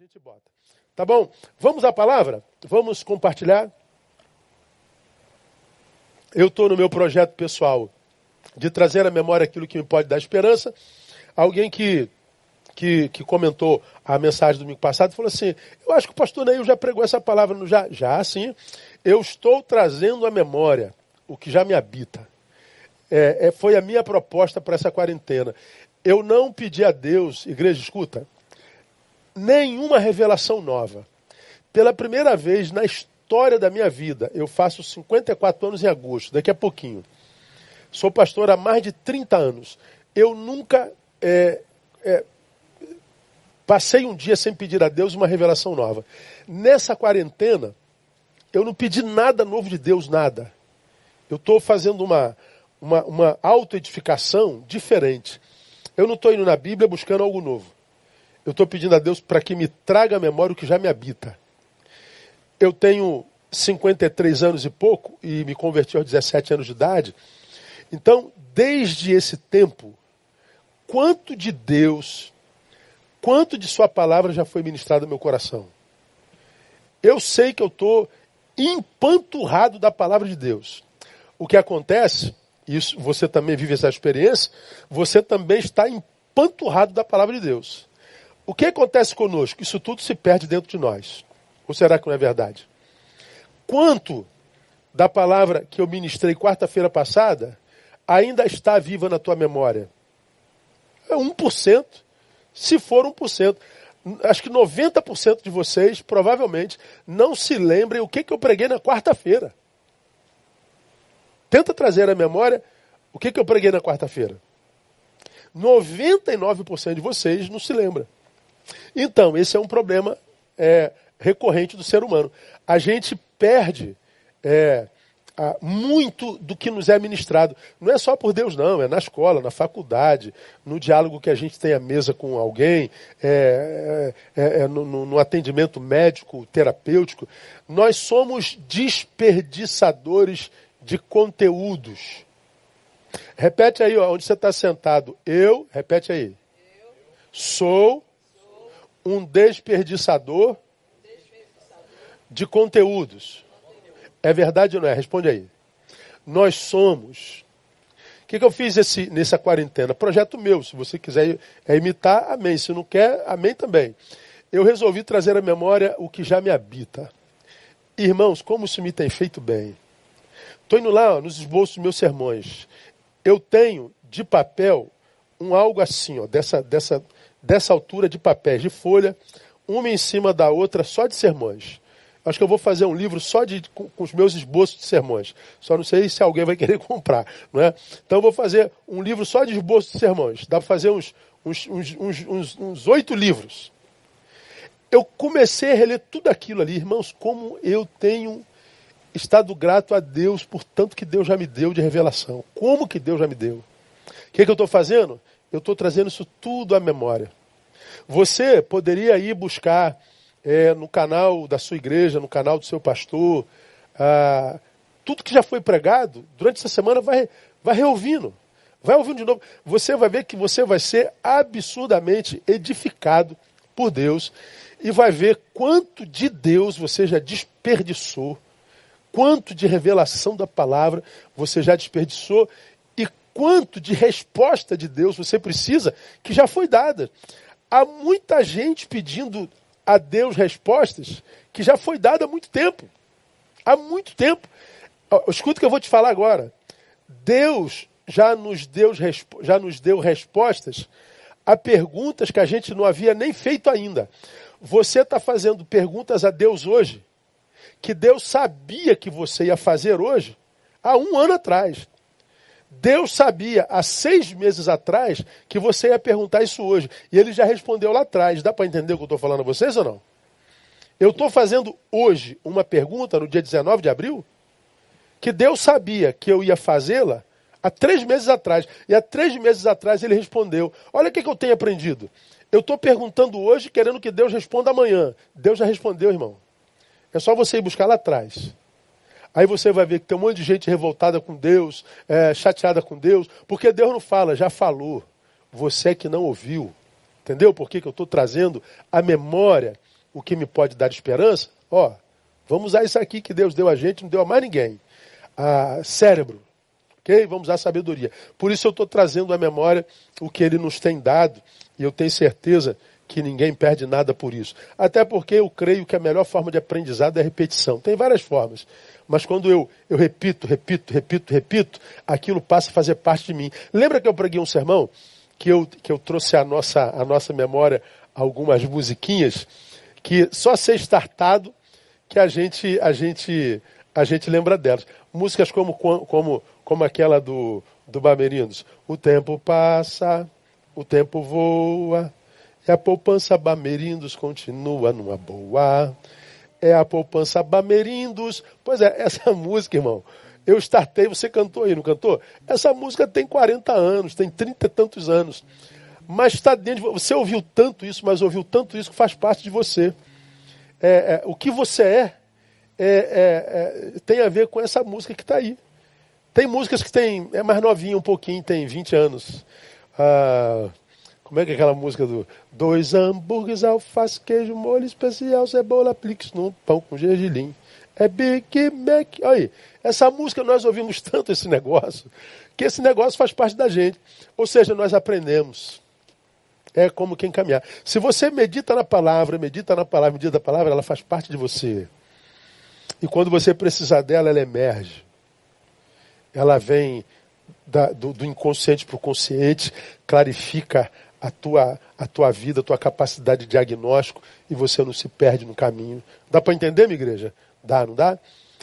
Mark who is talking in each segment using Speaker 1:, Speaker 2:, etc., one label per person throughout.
Speaker 1: gente bota. Tá bom? Vamos à palavra? Vamos compartilhar? Eu estou no meu projeto pessoal de trazer à memória aquilo que me pode dar esperança. Alguém que, que, que comentou a mensagem do domingo passado falou assim: Eu acho que o pastor Neil já pregou essa palavra. No, já, já, sim. Eu estou trazendo à memória o que já me habita. É, é, foi a minha proposta para essa quarentena. Eu não pedi a Deus, igreja, escuta, nenhuma revelação nova. Pela primeira vez na história da minha vida, eu faço 54 anos em agosto, daqui a pouquinho. Sou pastor há mais de 30 anos. Eu nunca é, é, passei um dia sem pedir a Deus uma revelação nova. Nessa quarentena, eu não pedi nada novo de Deus, nada. Eu estou fazendo uma, uma, uma autoedificação diferente. Eu não estou indo na Bíblia buscando algo novo. Eu estou pedindo a Deus para que me traga à memória o que já me habita. Eu tenho 53 anos e pouco e me converti aos 17 anos de idade. Então, desde esse tempo, quanto de Deus, quanto de Sua palavra já foi ministrado no meu coração? Eu sei que eu estou empanturrado da palavra de Deus. O que acontece, isso você também vive essa experiência, você também está empanturrado da palavra de Deus. O que acontece conosco? Isso tudo se perde dentro de nós. Ou será que não é verdade? Quanto da palavra que eu ministrei quarta-feira passada ainda está viva na tua memória? É 1%. Se for 1%. Acho que 90% de vocês provavelmente não se lembrem o que, que eu preguei na quarta-feira. Tenta trazer à memória o que, que eu preguei na quarta-feira. 99% de vocês não se lembra. Então, esse é um problema é, recorrente do ser humano. A gente perde é, muito do que nos é ministrado. Não é só por Deus, não. É na escola, na faculdade, no diálogo que a gente tem à mesa com alguém, é, é, é no, no atendimento médico, terapêutico. Nós somos desperdiçadores de conteúdos. Repete aí, ó, onde você está sentado. Eu, repete aí. Eu sou um desperdiçador de conteúdos. É verdade ou não é? Responde aí. Nós somos. O que, que eu fiz esse, nessa quarentena? Projeto meu. Se você quiser é imitar, amém. Se não quer, amém também. Eu resolvi trazer à memória o que já me habita. Irmãos, como isso me tem feito bem. Estou indo lá ó, nos esboços dos meus sermões. Eu tenho de papel um algo assim, ó, dessa, dessa, dessa altura de papéis de folha, uma em cima da outra, só de sermões. Acho que eu vou fazer um livro só de, com, com, os meus esboços de sermões. Só não sei se alguém vai querer comprar. Não é? Então eu vou fazer um livro só de esboços de sermões. Dá para fazer uns, uns, uns, uns, uns oito livros. Eu comecei a reler tudo aquilo ali. Irmãos, como eu tenho estado grato a Deus por tanto que Deus já me deu de revelação. Como que Deus já me deu? O que, que eu estou fazendo? Eu estou trazendo isso tudo à memória. Você poderia ir buscar é, no canal da sua igreja, no canal do seu pastor, ah, tudo que já foi pregado, durante essa semana vai, vai reouvindo. Vai ouvindo de novo. Você vai ver que você vai ser absurdamente edificado por Deus e vai ver quanto de Deus você já desperdiçou, quanto de revelação da palavra você já desperdiçou quanto de resposta de Deus você precisa que já foi dada. Há muita gente pedindo a Deus respostas que já foi dada há muito tempo. Há muito tempo. Escuta o que eu vou te falar agora. Deus já nos deu, já nos deu respostas a perguntas que a gente não havia nem feito ainda. Você está fazendo perguntas a Deus hoje que Deus sabia que você ia fazer hoje há um ano atrás. Deus sabia há seis meses atrás que você ia perguntar isso hoje. E ele já respondeu lá atrás. Dá para entender o que eu estou falando a vocês ou não? Eu estou fazendo hoje uma pergunta, no dia 19 de abril, que Deus sabia que eu ia fazê-la há três meses atrás. E há três meses atrás ele respondeu. Olha o que, que eu tenho aprendido. Eu estou perguntando hoje, querendo que Deus responda amanhã. Deus já respondeu, irmão. É só você ir buscar lá atrás. Aí você vai ver que tem um monte de gente revoltada com Deus, é, chateada com Deus, porque Deus não fala, já falou. Você é que não ouviu. Entendeu por que, que eu estou trazendo a memória o que me pode dar esperança? Ó, vamos usar isso aqui que Deus deu a gente, não deu a mais ninguém. A cérebro. Ok? Vamos usar sabedoria. Por isso eu estou trazendo à memória o que ele nos tem dado. E eu tenho certeza que ninguém perde nada por isso. Até porque eu creio que a melhor forma de aprendizado é repetição. Tem várias formas. Mas quando eu, eu repito, repito, repito, repito, aquilo passa a fazer parte de mim. Lembra que eu preguei um sermão que eu, que eu trouxe à nossa, à nossa memória algumas musiquinhas que só ser startado que a gente, a gente, a gente lembra delas. Músicas como, como, como aquela do, do Bamerindos. O tempo passa, o tempo voa, e a poupança Bamerindos continua numa boa é a poupança Bamerindos. Pois é, essa música, irmão, eu startei, você cantou aí, não cantou? Essa música tem 40 anos, tem 30 e tantos anos. Mas está dentro de você. ouviu tanto isso, mas ouviu tanto isso que faz parte de você. É, é, o que você é, é, é, é tem a ver com essa música que está aí. Tem músicas que tem, é mais novinha um pouquinho, tem 20 anos. Ah, como é que é aquela música do dois hambúrgueres, alface, queijo, molho especial, cebola, plix no pão com gergelim. É Big Mac. Olha aí, essa música nós ouvimos tanto esse negócio, que esse negócio faz parte da gente. Ou seja, nós aprendemos. É como quem caminhar. Se você medita na palavra, medita na palavra, medita na palavra, ela faz parte de você. E quando você precisar dela, ela emerge. Ela vem da, do, do inconsciente para o consciente, clarifica a tua, a tua vida, a tua capacidade de diagnóstico e você não se perde no caminho. Dá para entender, minha igreja? Dá, não dá?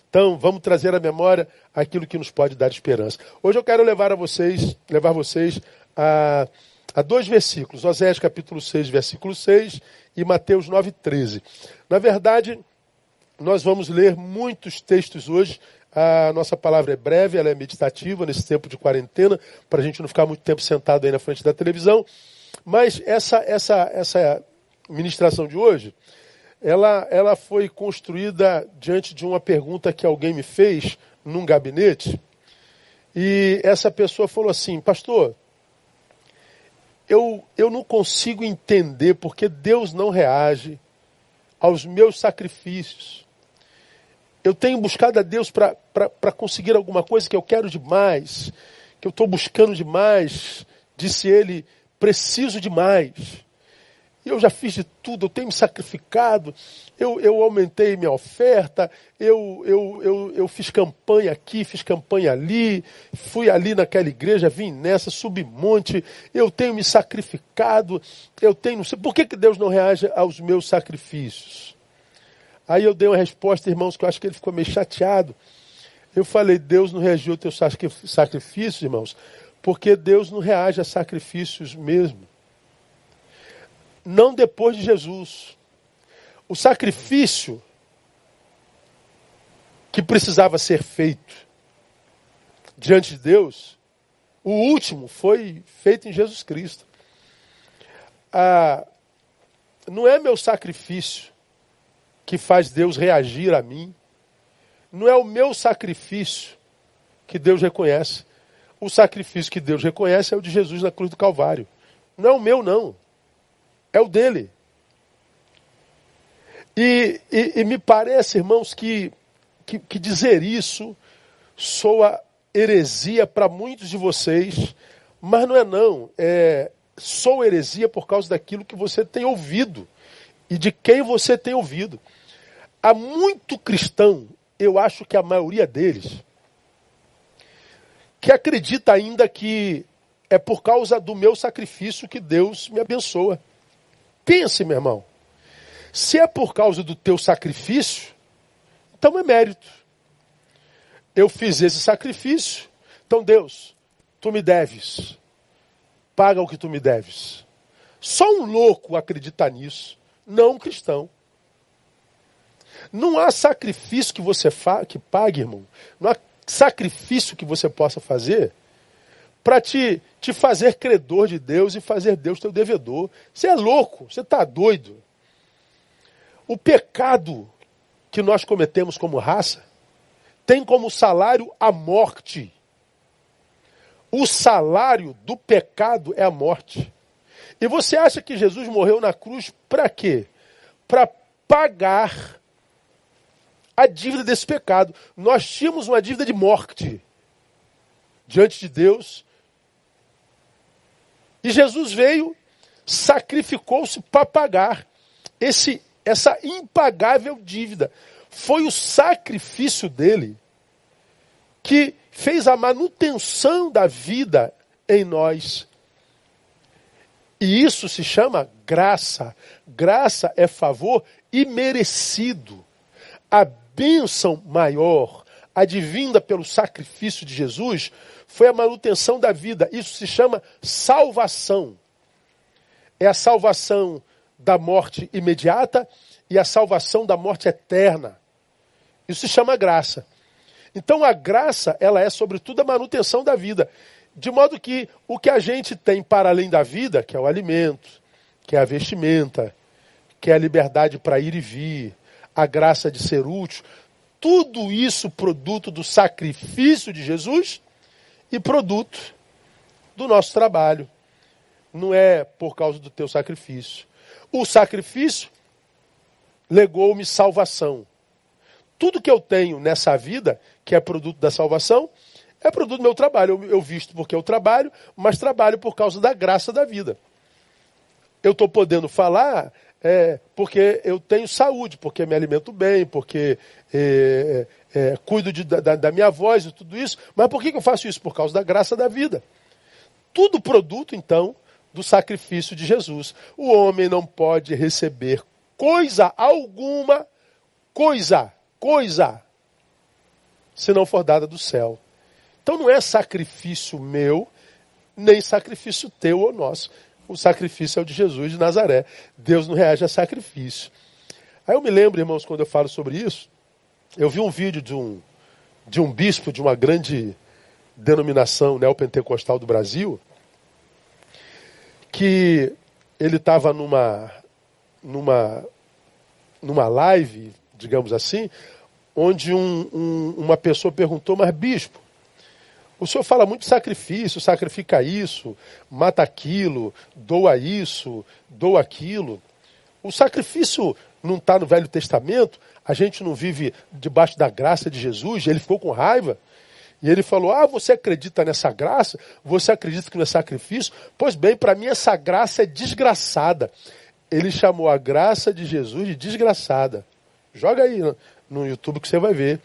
Speaker 1: Então, vamos trazer à memória aquilo que nos pode dar esperança. Hoje eu quero levar a vocês, levar vocês a, a dois versículos, Oséias capítulo 6, versículo 6 e Mateus 9, 13. Na verdade, nós vamos ler muitos textos hoje. A nossa palavra é breve, ela é meditativa nesse tempo de quarentena, para a gente não ficar muito tempo sentado aí na frente da televisão. Mas essa, essa, essa ministração de hoje, ela, ela foi construída diante de uma pergunta que alguém me fez num gabinete. E essa pessoa falou assim, pastor, eu, eu não consigo entender porque Deus não reage aos meus sacrifícios. Eu tenho buscado a Deus para conseguir alguma coisa que eu quero demais, que eu estou buscando demais, disse ele preciso demais. Eu já fiz de tudo, eu tenho me sacrificado, eu, eu aumentei minha oferta, eu, eu, eu, eu fiz campanha aqui, fiz campanha ali, fui ali naquela igreja, vim nessa, subi monte, eu tenho me sacrificado, eu tenho. Por que, que Deus não reage aos meus sacrifícios? Aí eu dei uma resposta, irmãos, que eu acho que ele ficou meio chateado. Eu falei, Deus não reagiu ao teu sacrifício, irmãos, porque Deus não reage a sacrifícios mesmo. Não depois de Jesus. O sacrifício que precisava ser feito diante de Deus, o último foi feito em Jesus Cristo. Ah, não é meu sacrifício que faz Deus reagir a mim. Não é o meu sacrifício que Deus reconhece. O sacrifício que Deus reconhece é o de Jesus na cruz do Calvário. Não é o meu, não. É o dele. E, e, e me parece, irmãos, que, que, que dizer isso soa heresia para muitos de vocês, mas não é não. É, sou heresia por causa daquilo que você tem ouvido e de quem você tem ouvido. Há muito cristão, eu acho que a maioria deles, que acredita ainda que é por causa do meu sacrifício que Deus me abençoa. Pense, meu irmão. Se é por causa do teu sacrifício, então é mérito. Eu fiz esse sacrifício, então Deus, tu me deves. Paga o que tu me deves. Só um louco acredita nisso, não um cristão. Não há sacrifício que você que pague, irmão. Não há sacrifício que você possa fazer para te, te fazer credor de Deus e fazer Deus teu devedor. Você é louco, você está doido. O pecado que nós cometemos como raça tem como salário a morte. O salário do pecado é a morte. E você acha que Jesus morreu na cruz para quê? Para pagar a dívida desse pecado. Nós tínhamos uma dívida de morte diante de Deus. E Jesus veio, sacrificou-se para pagar esse, essa impagável dívida. Foi o sacrifício dele que fez a manutenção da vida em nós. E isso se chama graça. Graça é favor imerecido. A bênção maior, advinda pelo sacrifício de Jesus, foi a manutenção da vida. Isso se chama salvação. É a salvação da morte imediata e a salvação da morte eterna. Isso se chama graça. Então a graça, ela é sobretudo a manutenção da vida. De modo que o que a gente tem para além da vida, que é o alimento, que é a vestimenta, que é a liberdade para ir e vir, a graça de ser útil, tudo isso produto do sacrifício de Jesus e produto do nosso trabalho. Não é por causa do teu sacrifício. O sacrifício legou-me salvação. Tudo que eu tenho nessa vida, que é produto da salvação, é produto do meu trabalho. Eu, eu visto porque eu trabalho, mas trabalho por causa da graça da vida. Eu estou podendo falar é, porque eu tenho saúde, porque me alimento bem, porque é, é, é, cuido de, da, da, minha voz e tudo isso. Mas por que, eu faço isso? Por causa da graça da vida. Tudo produto, então, do sacrifício de Jesus. O homem não pode receber coisa alguma, coisa, coisa, se não for dada do céu. Então não é sacrifício meu, nem sacrifício teu ou nosso o sacrifício é o de Jesus de Nazaré. Deus não reage a sacrifício. Aí eu me lembro, irmãos, quando eu falo sobre isso, eu vi um vídeo de um, de um bispo de uma grande denominação neopentecostal do Brasil, que ele estava numa, numa, numa live, digamos assim, onde um, um, uma pessoa perguntou, mas bispo, o senhor fala muito de sacrifício, sacrifica isso, mata aquilo, doa isso, doa aquilo. O sacrifício não está no Velho Testamento, a gente não vive debaixo da graça de Jesus, ele ficou com raiva. E ele falou: Ah, você acredita nessa graça? Você acredita que não é sacrifício? Pois bem, para mim essa graça é desgraçada. Ele chamou a graça de Jesus de desgraçada. Joga aí no YouTube que você vai ver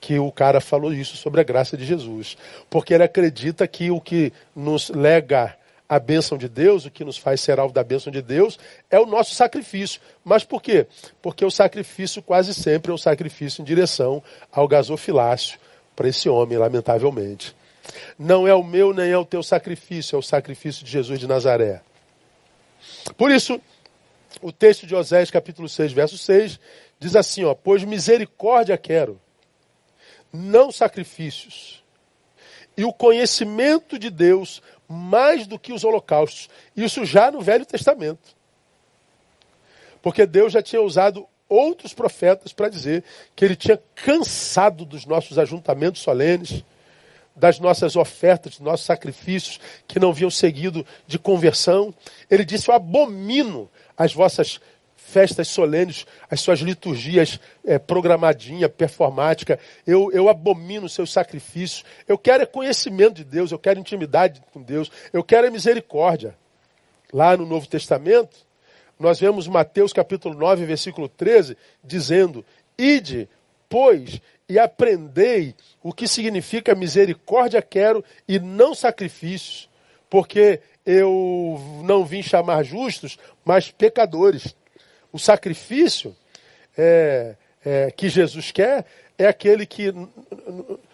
Speaker 1: que o cara falou isso sobre a graça de Jesus. Porque ele acredita que o que nos lega a bênção de Deus, o que nos faz ser alvo da bênção de Deus, é o nosso sacrifício. Mas por quê? Porque o sacrifício quase sempre é um sacrifício em direção ao gasofilácio para esse homem, lamentavelmente. Não é o meu nem é o teu sacrifício, é o sacrifício de Jesus de Nazaré. Por isso, o texto de Osés, capítulo 6, verso 6, diz assim, ó, pois misericórdia quero não sacrifícios. E o conhecimento de Deus mais do que os holocaustos. Isso já no Velho Testamento. Porque Deus já tinha usado outros profetas para dizer que ele tinha cansado dos nossos ajuntamentos solenes, das nossas ofertas, dos nossos sacrifícios que não vinham seguido de conversão. Ele disse: Eu abomino as vossas festas solenes, as suas liturgias é, programadinha, performática. Eu, eu abomino os seus sacrifícios. Eu quero é conhecimento de Deus, eu quero intimidade com Deus, eu quero é misericórdia. Lá no Novo Testamento, nós vemos Mateus capítulo 9, versículo 13, dizendo: Ide, pois, e aprendei o que significa misericórdia quero e não sacrifícios, porque eu não vim chamar justos, mas pecadores. O sacrifício é, é, que Jesus quer é aquele que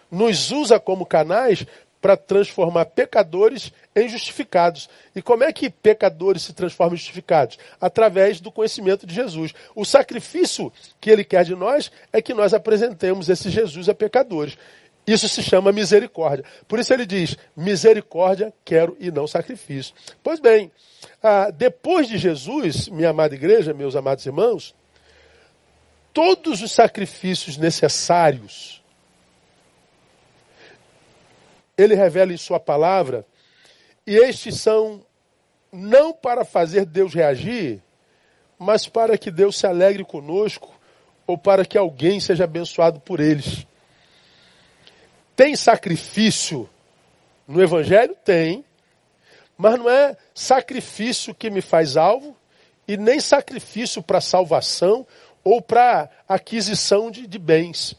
Speaker 1: nos usa como canais para transformar pecadores em justificados. E como é que pecadores se transformam em justificados? Através do conhecimento de Jesus. O sacrifício que ele quer de nós é que nós apresentemos esse Jesus a pecadores. Isso se chama misericórdia. Por isso ele diz: misericórdia quero e não sacrifício. Pois bem, ah, depois de Jesus, minha amada igreja, meus amados irmãos, todos os sacrifícios necessários, ele revela em Sua palavra, e estes são não para fazer Deus reagir, mas para que Deus se alegre conosco ou para que alguém seja abençoado por eles. Tem sacrifício no Evangelho? Tem. Mas não é sacrifício que me faz alvo e nem sacrifício para salvação ou para aquisição de, de bens.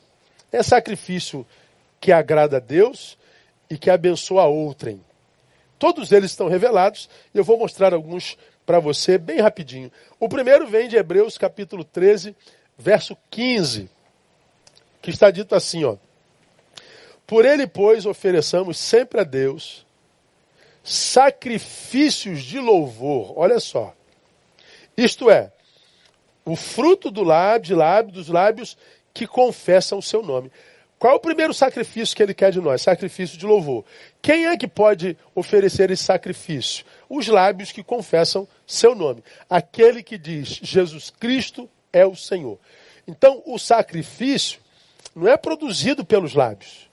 Speaker 1: É sacrifício que agrada a Deus e que abençoa a outrem. Todos eles estão revelados e eu vou mostrar alguns para você bem rapidinho. O primeiro vem de Hebreus capítulo 13, verso 15, que está dito assim, ó: Por ele, pois, ofereçamos sempre a Deus sacrifícios de louvor. Olha só. Isto é, o fruto do lábio, de lábio, dos lábios que confessam o seu nome. Qual é o primeiro sacrifício que ele quer de nós? Sacrifício de louvor. Quem é que pode oferecer esse sacrifício? Os lábios que confessam seu nome. Aquele que diz Jesus Cristo é o Senhor. Então, o sacrifício não é produzido pelos lábios.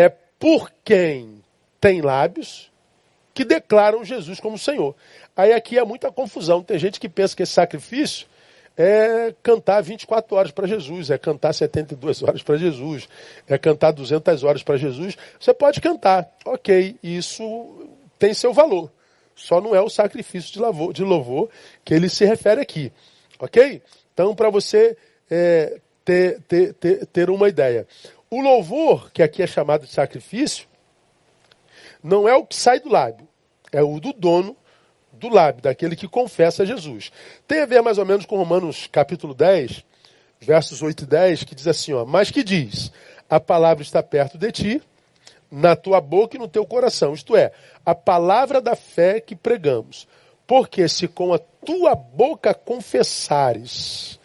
Speaker 1: É por quem tem lábios que declaram Jesus como Senhor. Aí aqui é muita confusão. Tem gente que pensa que esse sacrifício é cantar 24 horas para Jesus, é cantar 72 horas para Jesus, é cantar 200 horas para Jesus. Você pode cantar, ok, isso tem seu valor. Só não é o sacrifício de louvor, de louvor que ele se refere aqui, ok? Então, para você é, ter, ter, ter, ter uma ideia. O louvor, que aqui é chamado de sacrifício, não é o que sai do lábio, é o do dono do lábio, daquele que confessa Jesus. Tem a ver mais ou menos com Romanos capítulo 10, versos 8 e 10, que diz assim, ó, mas que diz, a palavra está perto de ti, na tua boca e no teu coração, isto é, a palavra da fé que pregamos. Porque se com a tua boca confessares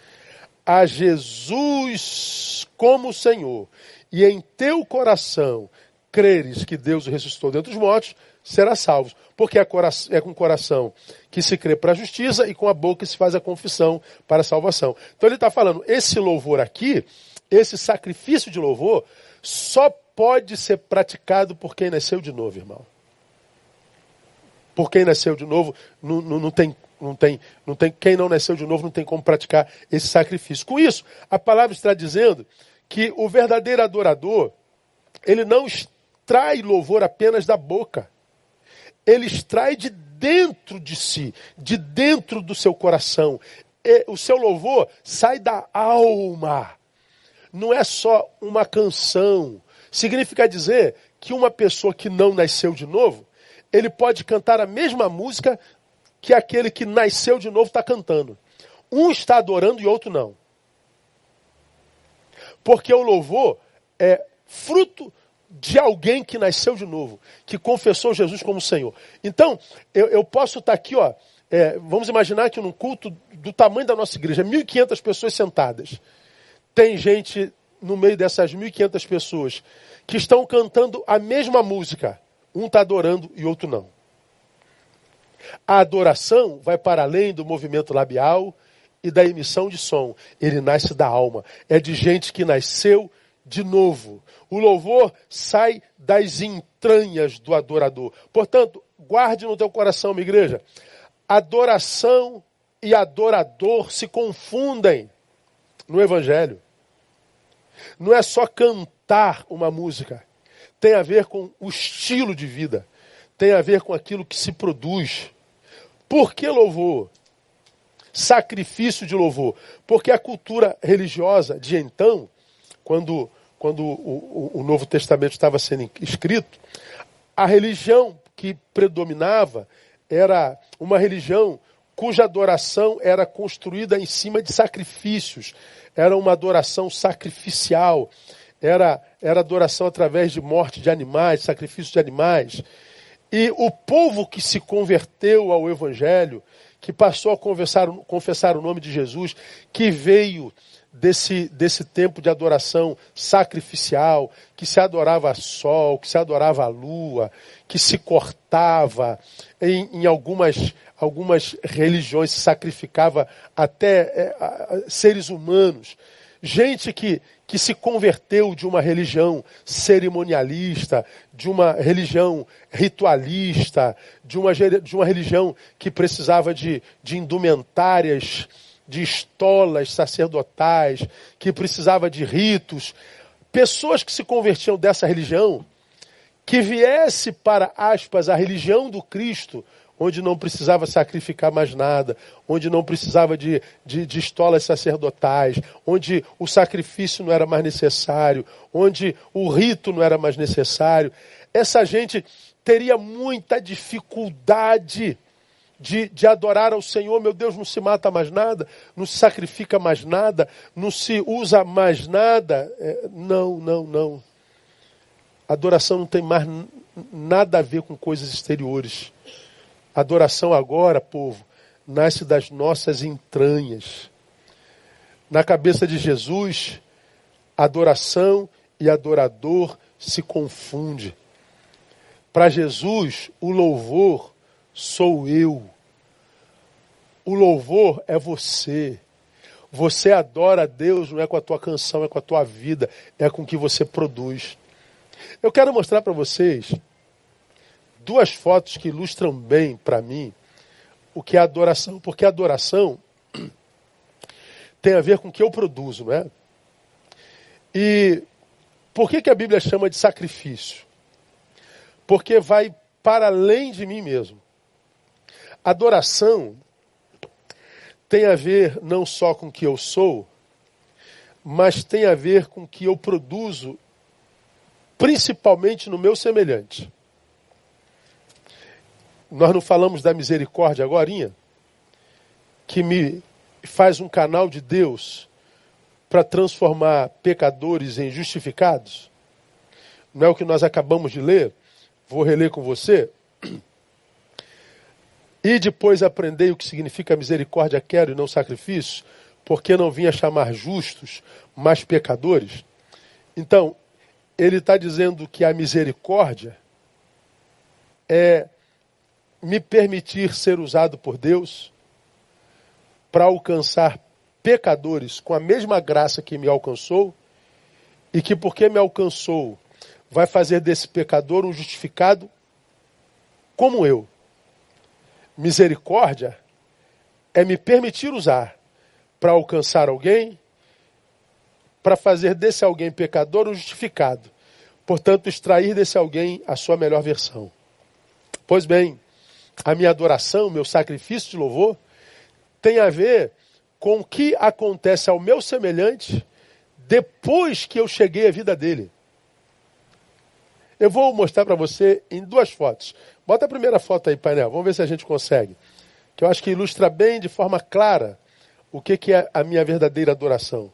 Speaker 1: a Jesus como Senhor e em teu coração creres que Deus o ressuscitou dentre os mortos, será salvo. Porque é, é com o coração que se crê para a justiça e com a boca se faz a confissão para a salvação. Então ele está falando, esse louvor aqui, esse sacrifício de louvor, só pode ser praticado por quem nasceu de novo, irmão. Por quem nasceu de novo, não, não, não tem não tem, não tem, quem não nasceu de novo não tem como praticar esse sacrifício. Com isso, a palavra está dizendo que o verdadeiro adorador, ele não extrai louvor apenas da boca. Ele extrai de dentro de si, de dentro do seu coração. E o seu louvor sai da alma. Não é só uma canção. Significa dizer que uma pessoa que não nasceu de novo, ele pode cantar a mesma música que aquele que nasceu de novo está cantando. Um está adorando e outro não. Porque o louvor é fruto de alguém que nasceu de novo, que confessou Jesus como Senhor. Então, eu, eu posso estar aqui, ó, é, vamos imaginar que num culto do tamanho da nossa igreja, 1.500 pessoas sentadas. Tem gente no meio dessas 1.500 pessoas que estão cantando a mesma música. Um está adorando e outro não. A adoração vai para além do movimento labial e da emissão de som. Ele nasce da alma. É de gente que nasceu de novo. O louvor sai das entranhas do adorador. Portanto, guarde no teu coração, minha igreja. Adoração e adorador se confundem no Evangelho. Não é só cantar uma música. Tem a ver com o estilo de vida. Tem a ver com aquilo que se produz. Por que louvor? Sacrifício de louvor. Porque a cultura religiosa de então, quando quando o, o, o Novo Testamento estava sendo escrito, a religião que predominava era uma religião cuja adoração era construída em cima de sacrifícios. Era uma adoração sacrificial. Era, era adoração através de morte de animais, sacrifício de animais. E o povo que se converteu ao Evangelho, que passou a confessar, confessar o nome de Jesus, que veio desse, desse tempo de adoração sacrificial, que se adorava sol, que se adorava a lua, que se cortava, em, em algumas, algumas religiões se sacrificava até é, seres humanos. gente que, que se converteu de uma religião cerimonialista, de uma religião ritualista, de uma, de uma religião que precisava de, de indumentárias, de estolas sacerdotais, que precisava de ritos. Pessoas que se convertiam dessa religião, que viesse para, aspas, a religião do Cristo, onde não precisava sacrificar mais nada, onde não precisava de, de, de, estolas sacerdotais, onde o sacrifício não era mais necessário, onde o rito não era mais necessário. Essa gente teria muita dificuldade de, de adorar ao Senhor. Meu Deus, não se mata mais nada, não se sacrifica mais nada, não se usa mais nada. É, não, não, não. Adoração não tem mais nada a ver com coisas exteriores. Adoração agora, povo, nasce das nossas entranhas. Na cabeça de Jesus, adoração e adorador se confunde. Para Jesus, o louvor sou eu. O louvor é você. Você adora a Deus não é com a tua canção, é com a tua vida, é com o que você produz. Eu quero mostrar para vocês duas fotos que ilustram bem para mim o que é adoração. Porque adoração tem a ver com o que eu produzo, não é? E por que, que a Bíblia chama de sacrifício? Porque vai para além de mim mesmo. Adoração tem a ver não só com o que eu sou, mas tem a ver com o que eu produzo, principalmente no meu semelhante. Nós não falamos da misericórdia agora, que me faz um canal de Deus para transformar pecadores em justificados? Não é o que nós acabamos de ler? Vou reler com você. E depois aprendei o que significa misericórdia quero e não sacrifício, porque não vinha chamar justos, mas pecadores. Então, ele está dizendo que a misericórdia é me permitir ser usado por Deus para alcançar pecadores com a mesma graça que me alcançou e que porque me alcançou vai fazer desse pecador um justificado como eu. Misericórdia é me permitir usar para alcançar alguém, para fazer desse alguém pecador um justificado. Portanto, extrair desse alguém a sua melhor versão. Pois bem, a minha adoração, meu sacrifício de louvor, tem a ver com o que acontece ao meu semelhante depois que eu cheguei à vida dele. Eu vou mostrar para você em duas fotos. Bota a primeira foto aí, painel. Vamos ver se a gente consegue. Que eu acho que ilustra bem, de forma clara, o que, que é a minha verdadeira adoração.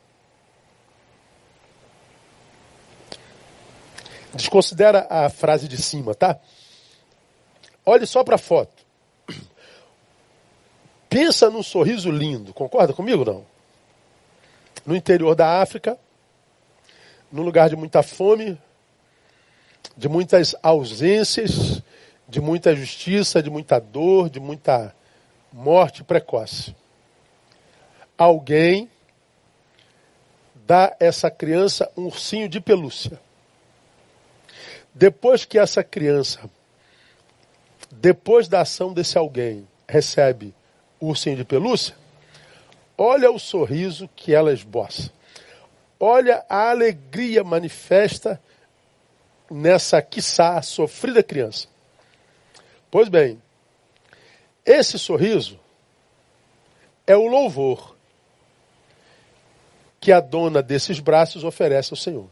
Speaker 1: Desconsidera a frase de cima, tá? Olhe só para a foto. Pensa num sorriso lindo, concorda comigo não? No interior da África, num lugar de muita fome, de muitas ausências, de muita justiça, de muita dor, de muita morte precoce. Alguém dá essa criança um ursinho de pelúcia. Depois que essa criança depois da ação desse alguém, recebe o ursinho de pelúcia, olha o sorriso que ela esboça. Olha a alegria manifesta nessa, quiçá, sofrida criança. Pois bem, esse sorriso é o louvor que a dona desses braços oferece ao Senhor.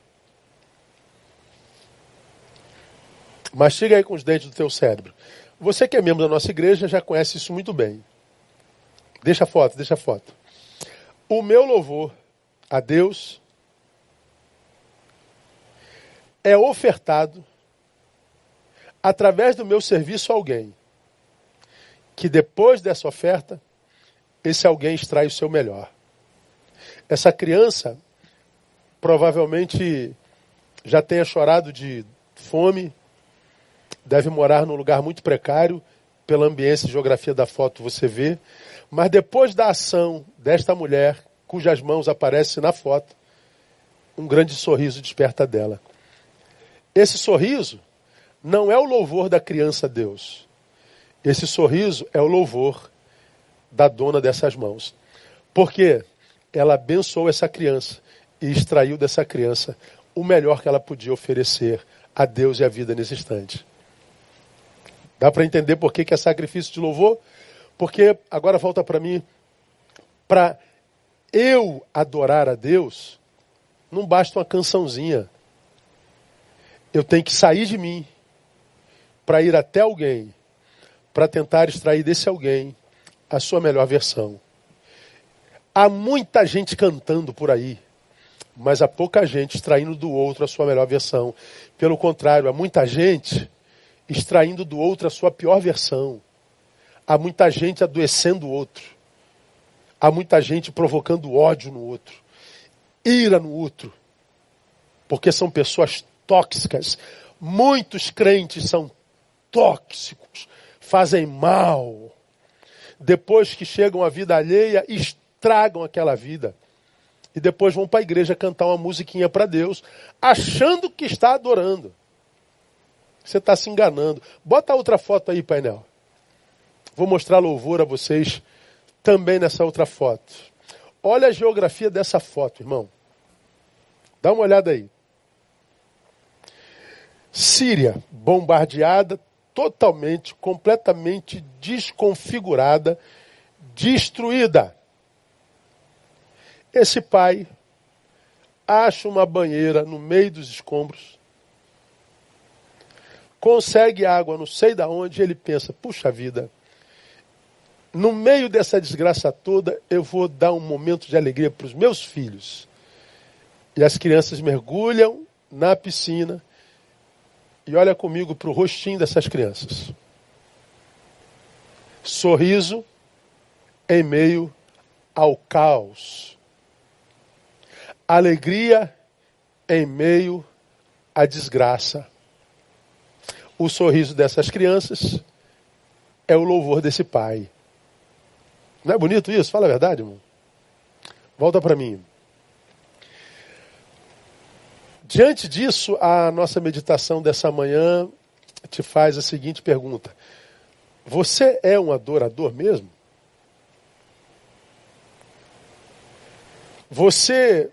Speaker 1: Mas chega aí com os dentes do teu cérebro. Você que é membro da nossa igreja já conhece isso muito bem. Deixa a foto, deixa a foto. O meu louvor a Deus é ofertado através do meu serviço a alguém. Que depois dessa oferta, esse alguém extrai o seu melhor. Essa criança provavelmente já tenha chorado de fome, deve morar num lugar muito precário, pela ambiência e geografia da foto você vê. Mas depois da ação desta mulher, cujas mãos aparecem na foto, um grande sorriso desperta dela. Esse sorriso não é o louvor da criança a Deus. Esse sorriso é o louvor da dona dessas mãos. Porque ela abençoou essa criança e extraiu dessa criança o melhor que ela podia oferecer a Deus e a vida nesse instante. Dá para entender por que, que é sacrifício de louvor? Porque agora volta para mim, para eu adorar a Deus, não basta uma cançãozinha. Eu tenho que sair de mim para ir até alguém, para tentar extrair desse alguém a sua melhor versão. Há muita gente cantando por aí, mas há pouca gente extraindo do outro a sua melhor versão. Pelo contrário, há muita gente extraindo do outro a sua pior versão. Há muita gente adoecendo o outro. Há muita gente provocando ódio no outro, ira no outro, porque são pessoas tóxicas. Muitos crentes são tóxicos, fazem mal. Depois que chegam à vida alheia, estragam aquela vida. E depois vão para a igreja cantar uma musiquinha para Deus, achando que está adorando. Você está se enganando. Bota outra foto aí, painel. Vou mostrar louvor a vocês também nessa outra foto. Olha a geografia dessa foto, irmão. Dá uma olhada aí. Síria, bombardeada, totalmente, completamente desconfigurada, destruída. Esse pai acha uma banheira no meio dos escombros, consegue água, não sei da onde, ele pensa: puxa vida, no meio dessa desgraça toda, eu vou dar um momento de alegria para os meus filhos. E as crianças mergulham na piscina e olha comigo para o rostinho dessas crianças. Sorriso em meio ao caos. Alegria em meio à desgraça. O sorriso dessas crianças é o louvor desse pai. Não é bonito isso? Fala a verdade, irmão. Volta para mim. Diante disso, a nossa meditação dessa manhã te faz a seguinte pergunta: Você é um adorador mesmo? Você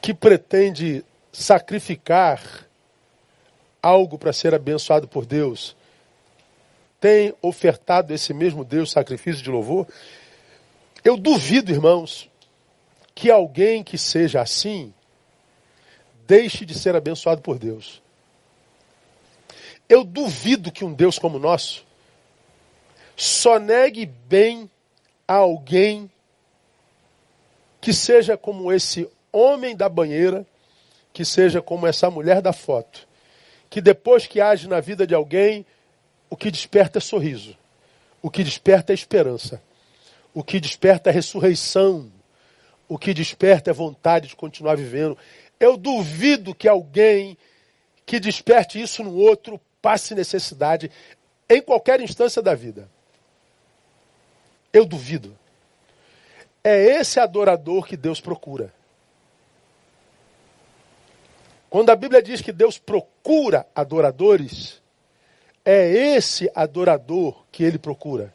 Speaker 1: que pretende sacrificar algo para ser abençoado por Deus, tem ofertado esse mesmo Deus sacrifício de louvor? Eu duvido, irmãos, que alguém que seja assim deixe de ser abençoado por Deus. Eu duvido que um Deus como o nosso só negue bem a alguém que seja como esse homem da banheira, que seja como essa mulher da foto, que depois que age na vida de alguém, o que desperta é sorriso. O que desperta é esperança. O que desperta é ressurreição. O que desperta é vontade de continuar vivendo. Eu duvido que alguém que desperte isso no outro passe necessidade em qualquer instância da vida. Eu duvido. É esse adorador que Deus procura. Quando a Bíblia diz que Deus procura adoradores, é esse adorador que ele procura.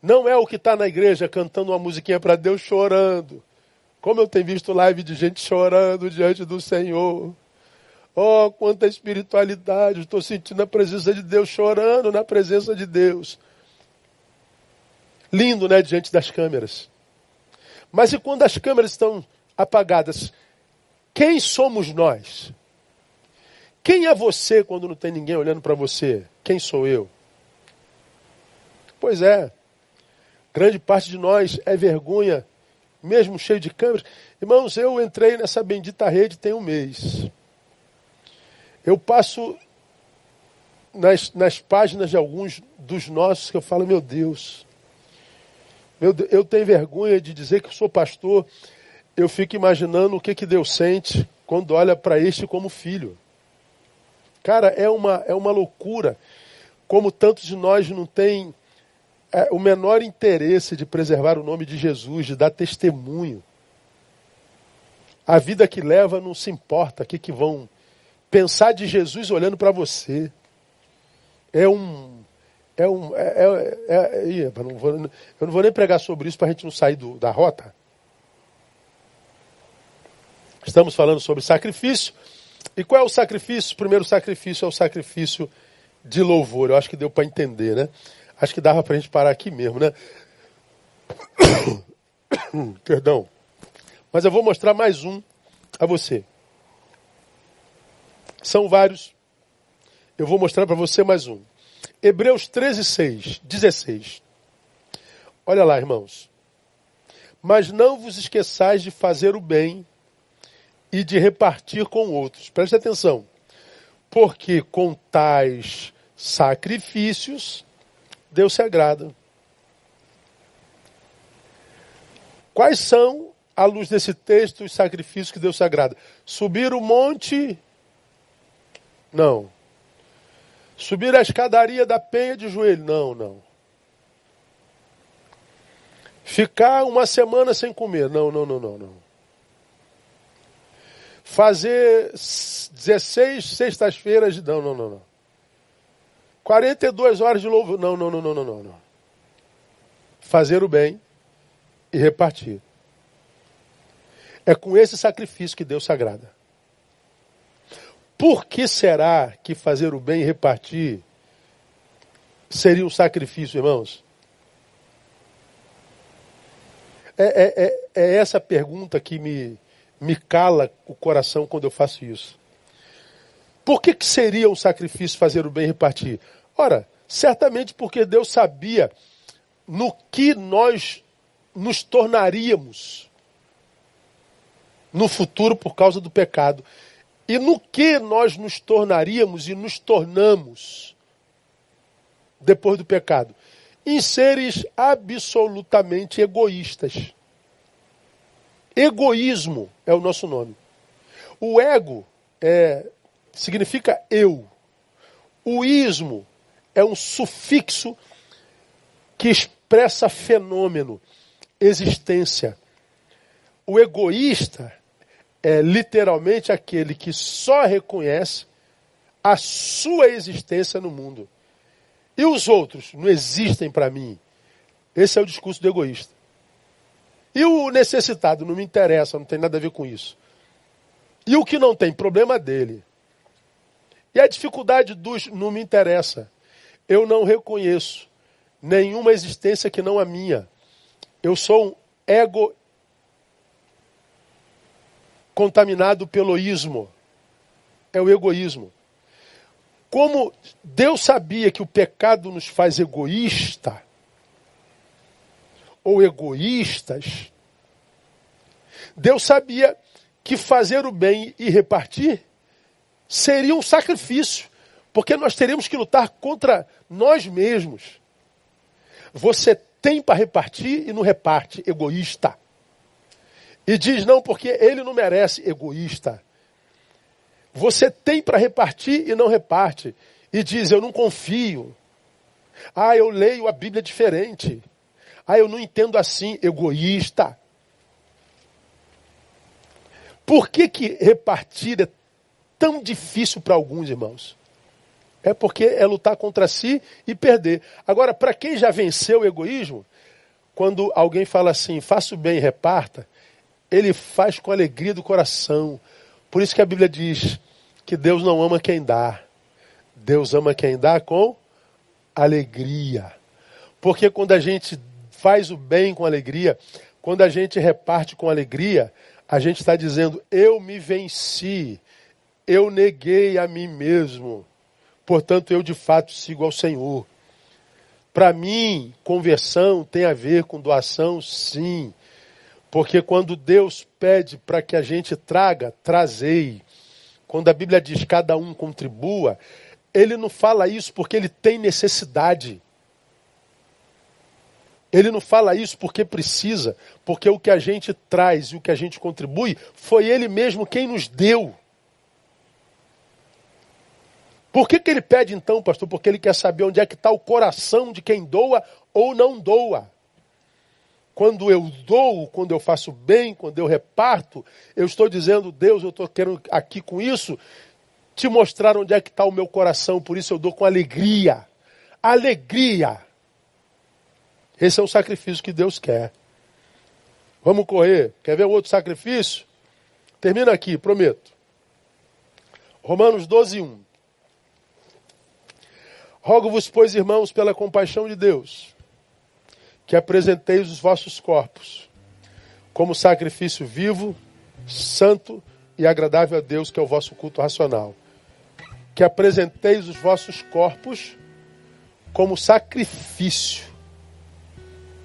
Speaker 1: Não é o que está na igreja cantando uma musiquinha para Deus chorando. Como eu tenho visto live de gente chorando diante do Senhor. Oh, quanta espiritualidade! Estou sentindo a presença de Deus, chorando na presença de Deus. Lindo, né, diante das câmeras. Mas e quando as câmeras estão apagadas? Quem somos nós? Quem é você quando não tem ninguém olhando para você? Quem sou eu? Pois é, grande parte de nós é vergonha, mesmo cheio de câmeras. Irmãos, eu entrei nessa bendita rede tem um mês. Eu passo nas, nas páginas de alguns dos nossos que eu falo, meu Deus, meu, eu tenho vergonha de dizer que sou pastor. Eu fico imaginando o que, que Deus sente quando olha para este como filho. Cara, é uma, é uma loucura. Como tantos de nós não têm é, o menor interesse de preservar o nome de Jesus, de dar testemunho. A vida que leva não se importa, o que, que vão pensar de Jesus olhando para você. É um. É um. É, é, é, eu, não vou, eu não vou nem pregar sobre isso para a gente não sair do, da rota. Estamos falando sobre sacrifício. E qual é o sacrifício? O primeiro sacrifício é o sacrifício de louvor. Eu acho que deu para entender, né? Acho que dava para a gente parar aqui mesmo, né? Perdão. Mas eu vou mostrar mais um a você. São vários. Eu vou mostrar para você mais um. Hebreus 13, 6, 16. Olha lá, irmãos. Mas não vos esqueçais de fazer o bem e de repartir com outros. Preste atenção. Porque com tais sacrifícios Deus se agrada. Quais são, à luz desse texto, os sacrifícios que Deus se agrada? Subir o monte? Não. Subir a escadaria da penha de joelho? Não, não. Ficar uma semana sem comer? Não, não, não, não, não. Fazer 16 sextas-feiras? Não, não, não, não. 42 horas de louvor. Não, não, não, não, não, não. Fazer o bem e repartir. É com esse sacrifício que Deus se agrada. Por que será que fazer o bem e repartir seria um sacrifício, irmãos? É, é, é, é essa pergunta que me, me cala o coração quando eu faço isso. Por que, que seria um sacrifício fazer o bem e repartir? Ora, certamente porque Deus sabia no que nós nos tornaríamos no futuro por causa do pecado. E no que nós nos tornaríamos e nos tornamos depois do pecado? Em seres absolutamente egoístas. Egoísmo é o nosso nome. O ego é, significa eu. O ismo é um sufixo que expressa fenômeno, existência. O egoísta é literalmente aquele que só reconhece a sua existência no mundo. E os outros não existem para mim. Esse é o discurso do egoísta. E o necessitado não me interessa, não tem nada a ver com isso. E o que não tem problema dele. E a dificuldade dos não me interessa. Eu não reconheço nenhuma existência que não a minha. Eu sou um ego contaminado pelo ismo. É o egoísmo. Como Deus sabia que o pecado nos faz egoísta, ou egoístas, Deus sabia que fazer o bem e repartir seria um sacrifício, porque nós teríamos que lutar contra nós mesmos. Você tem para repartir e não reparte, egoísta. E diz não, porque ele não merece, egoísta. Você tem para repartir e não reparte. E diz, eu não confio. Ah, eu leio a Bíblia diferente. Ah, eu não entendo assim, egoísta. Por que, que repartir é tão difícil para alguns irmãos? É porque é lutar contra si e perder. Agora, para quem já venceu o egoísmo, quando alguém fala assim, faça o bem e reparta, ele faz com alegria do coração. Por isso que a Bíblia diz que Deus não ama quem dá. Deus ama quem dá com alegria. Porque quando a gente faz o bem com alegria, quando a gente reparte com alegria, a gente está dizendo: eu me venci, eu neguei a mim mesmo portanto eu de fato sigo ao Senhor. Para mim, conversão tem a ver com doação, sim. Porque quando Deus pede para que a gente traga, trazei. Quando a Bíblia diz cada um contribua, ele não fala isso porque ele tem necessidade. Ele não fala isso porque precisa, porque o que a gente traz e o que a gente contribui foi ele mesmo quem nos deu. Por que, que ele pede então, pastor? Porque ele quer saber onde é que está o coração de quem doa ou não doa. quando eu dou, quando eu faço bem, quando eu reparto, eu estou dizendo, Deus, eu estou querendo aqui com isso te mostrar onde é que está o meu coração, por isso eu dou com alegria. Alegria. Esse é o sacrifício que Deus quer. Vamos correr. Quer ver o outro sacrifício? Termina aqui, prometo. Romanos 12, 1. Rogo-vos, pois, irmãos, pela compaixão de Deus, que apresenteis os vossos corpos como sacrifício vivo, santo e agradável a Deus, que é o vosso culto racional. Que apresenteis os vossos corpos como sacrifício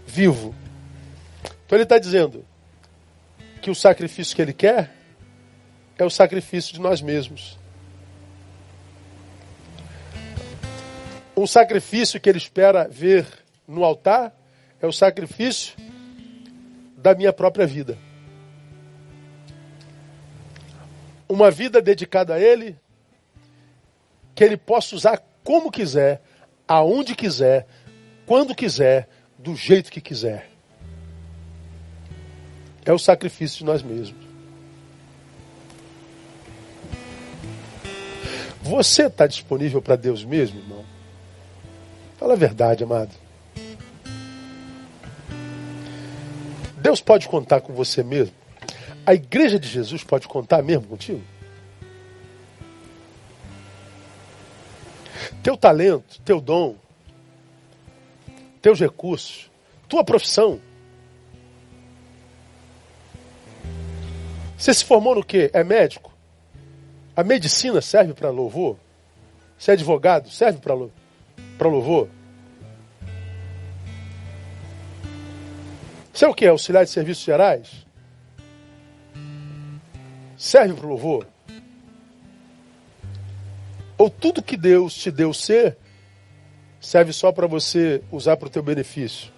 Speaker 1: vivo. Então ele está dizendo que o sacrifício que ele quer é o sacrifício de nós mesmos. Um sacrifício que ele espera ver no altar é o sacrifício da minha própria vida. Uma vida dedicada a Ele, que Ele possa usar como quiser, aonde quiser, quando quiser, do jeito que quiser. É o sacrifício de nós mesmos. Você está disponível para Deus mesmo, irmão? Fala a verdade, amado. Deus pode contar com você mesmo? A igreja de Jesus pode contar mesmo contigo? Teu talento, teu dom, teus recursos, tua profissão. Você se formou no quê? É médico? A medicina serve para louvor? Você é advogado? Serve para para louvor? Você é o que? Auxiliar de serviços gerais? Serve para louvor? Ou tudo que Deus te deu ser serve só para você usar para o teu benefício?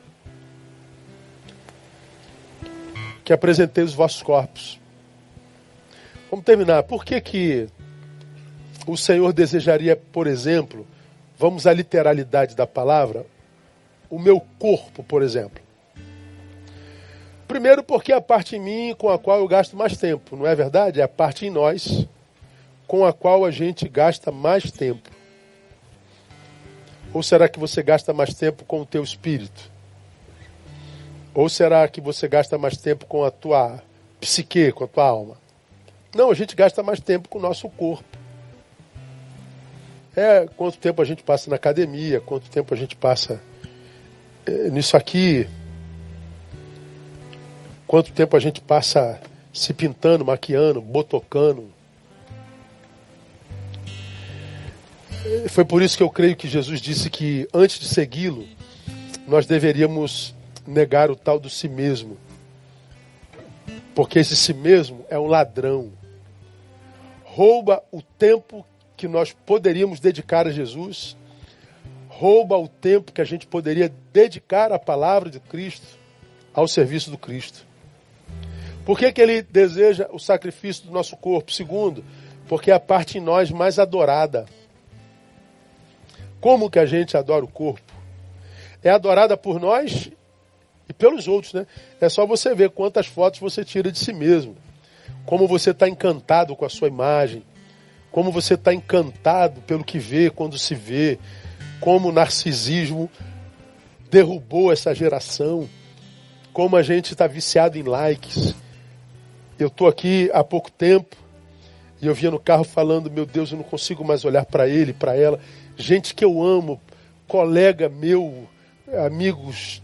Speaker 1: Que apresentei os vossos corpos. Vamos terminar. Por que que o Senhor desejaria, por exemplo, vamos à literalidade da palavra, o meu corpo, por exemplo. Primeiro, porque é a parte em mim com a qual eu gasto mais tempo, não é verdade? É a parte em nós com a qual a gente gasta mais tempo. Ou será que você gasta mais tempo com o teu espírito? Ou será que você gasta mais tempo com a tua psique, com a tua alma? Não, a gente gasta mais tempo com o nosso corpo. É quanto tempo a gente passa na academia, quanto tempo a gente passa é, nisso aqui, quanto tempo a gente passa se pintando, maquiando, botocando. Foi por isso que eu creio que Jesus disse que antes de segui-lo, nós deveríamos negar o tal do si mesmo. Porque esse si mesmo é um ladrão. Rouba o tempo que nós poderíamos dedicar a Jesus, rouba o tempo que a gente poderia dedicar à palavra de Cristo, ao serviço do Cristo. Por que, que ele deseja o sacrifício do nosso corpo? Segundo, porque é a parte em nós mais adorada. Como que a gente adora o corpo? É adorada por nós e pelos outros, né? É só você ver quantas fotos você tira de si mesmo. Como você está encantado com a sua imagem, como você está encantado pelo que vê quando se vê, como o narcisismo derrubou essa geração, como a gente está viciado em likes. Eu estou aqui há pouco tempo e eu via no carro falando: Meu Deus, eu não consigo mais olhar para ele, para ela. Gente que eu amo, colega meu, amigos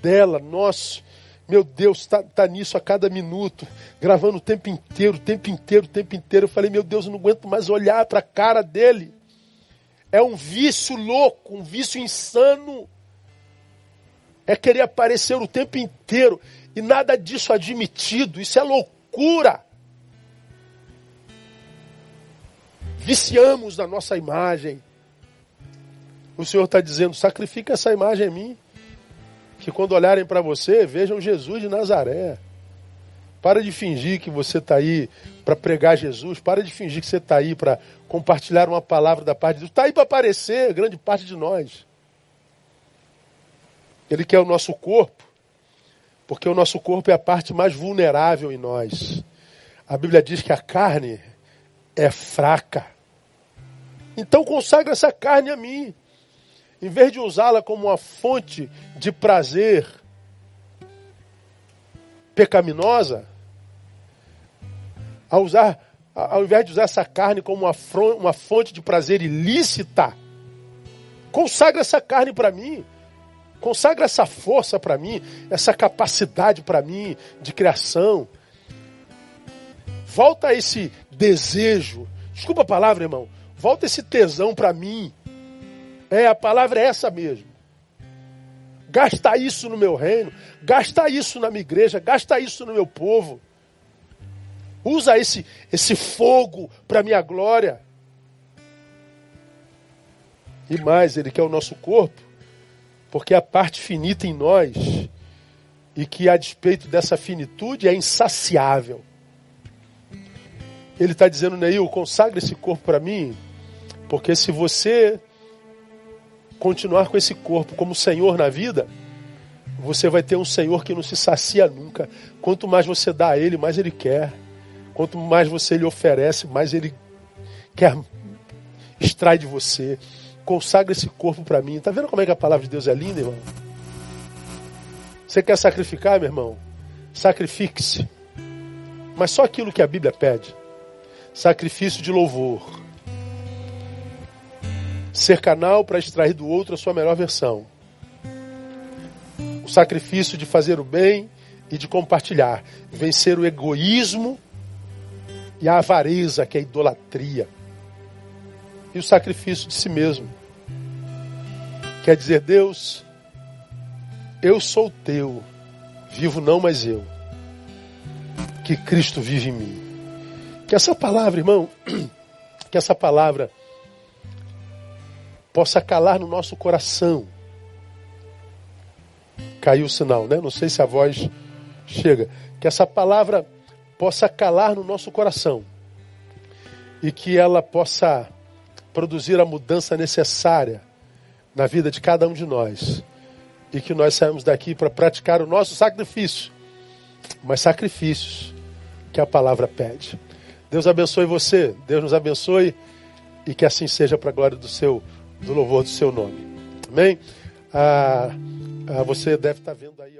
Speaker 1: dela, nosso meu Deus, está tá nisso a cada minuto, gravando o tempo inteiro, o tempo inteiro, o tempo inteiro. Eu falei, meu Deus, eu não aguento mais olhar para a cara dele. É um vício louco, um vício insano. É querer aparecer o tempo inteiro. E nada disso admitido. Isso é loucura. Viciamos na nossa imagem. O Senhor está dizendo: sacrifica essa imagem em mim que quando olharem para você, vejam Jesus de Nazaré. Para de fingir que você está aí para pregar Jesus. Para de fingir que você está aí para compartilhar uma palavra da parte de Deus. Está aí para aparecer, grande parte de nós. Ele quer o nosso corpo Porque o nosso corpo é a parte mais vulnerável em nós. A Bíblia diz que a carne é fraca. Então consagra essa carne a mim. Em vez de usá-la como uma fonte de prazer pecaminosa, ao, usar, ao invés de usar essa carne como uma, uma fonte de prazer ilícita, consagra essa carne para mim. Consagra essa força para mim, essa capacidade para mim de criação. Volta esse desejo. Desculpa a palavra, irmão. Volta esse tesão para mim. É, a palavra é essa mesmo. Gasta isso no meu reino, gasta isso na minha igreja, gasta isso no meu povo. Usa esse, esse fogo para minha glória. E mais, ele quer o nosso corpo, porque a parte finita em nós e que, a despeito dessa finitude, é insaciável. Ele está dizendo, Neil, consagre esse corpo para mim, porque se você continuar com esse corpo como Senhor na vida, você vai ter um Senhor que não se sacia nunca. Quanto mais você dá a Ele, mais Ele quer. Quanto mais você lhe oferece, mais Ele quer extrai de você. Consagra esse corpo para mim. Tá vendo como é que a palavra de Deus é linda, irmão? Você quer sacrificar, meu irmão? Sacrifique-se. Mas só aquilo que a Bíblia pede. Sacrifício de louvor ser canal para extrair do outro a sua melhor versão. O sacrifício de fazer o bem e de compartilhar. Vencer o egoísmo e a avareza, que é a idolatria. E o sacrifício de si mesmo. Quer dizer, Deus, eu sou teu, vivo não mais eu, que Cristo vive em mim. Que essa palavra, irmão, que essa palavra possa calar no nosso coração. Caiu o sinal, né? Não sei se a voz chega. Que essa palavra possa calar no nosso coração e que ela possa produzir a mudança necessária na vida de cada um de nós e que nós saímos daqui para praticar o nosso sacrifício, mas sacrifícios que a palavra pede. Deus abençoe você, Deus nos abençoe e que assim seja para a glória do seu do louvor do seu nome. Amém? Ah, ah, você deve estar vendo aí.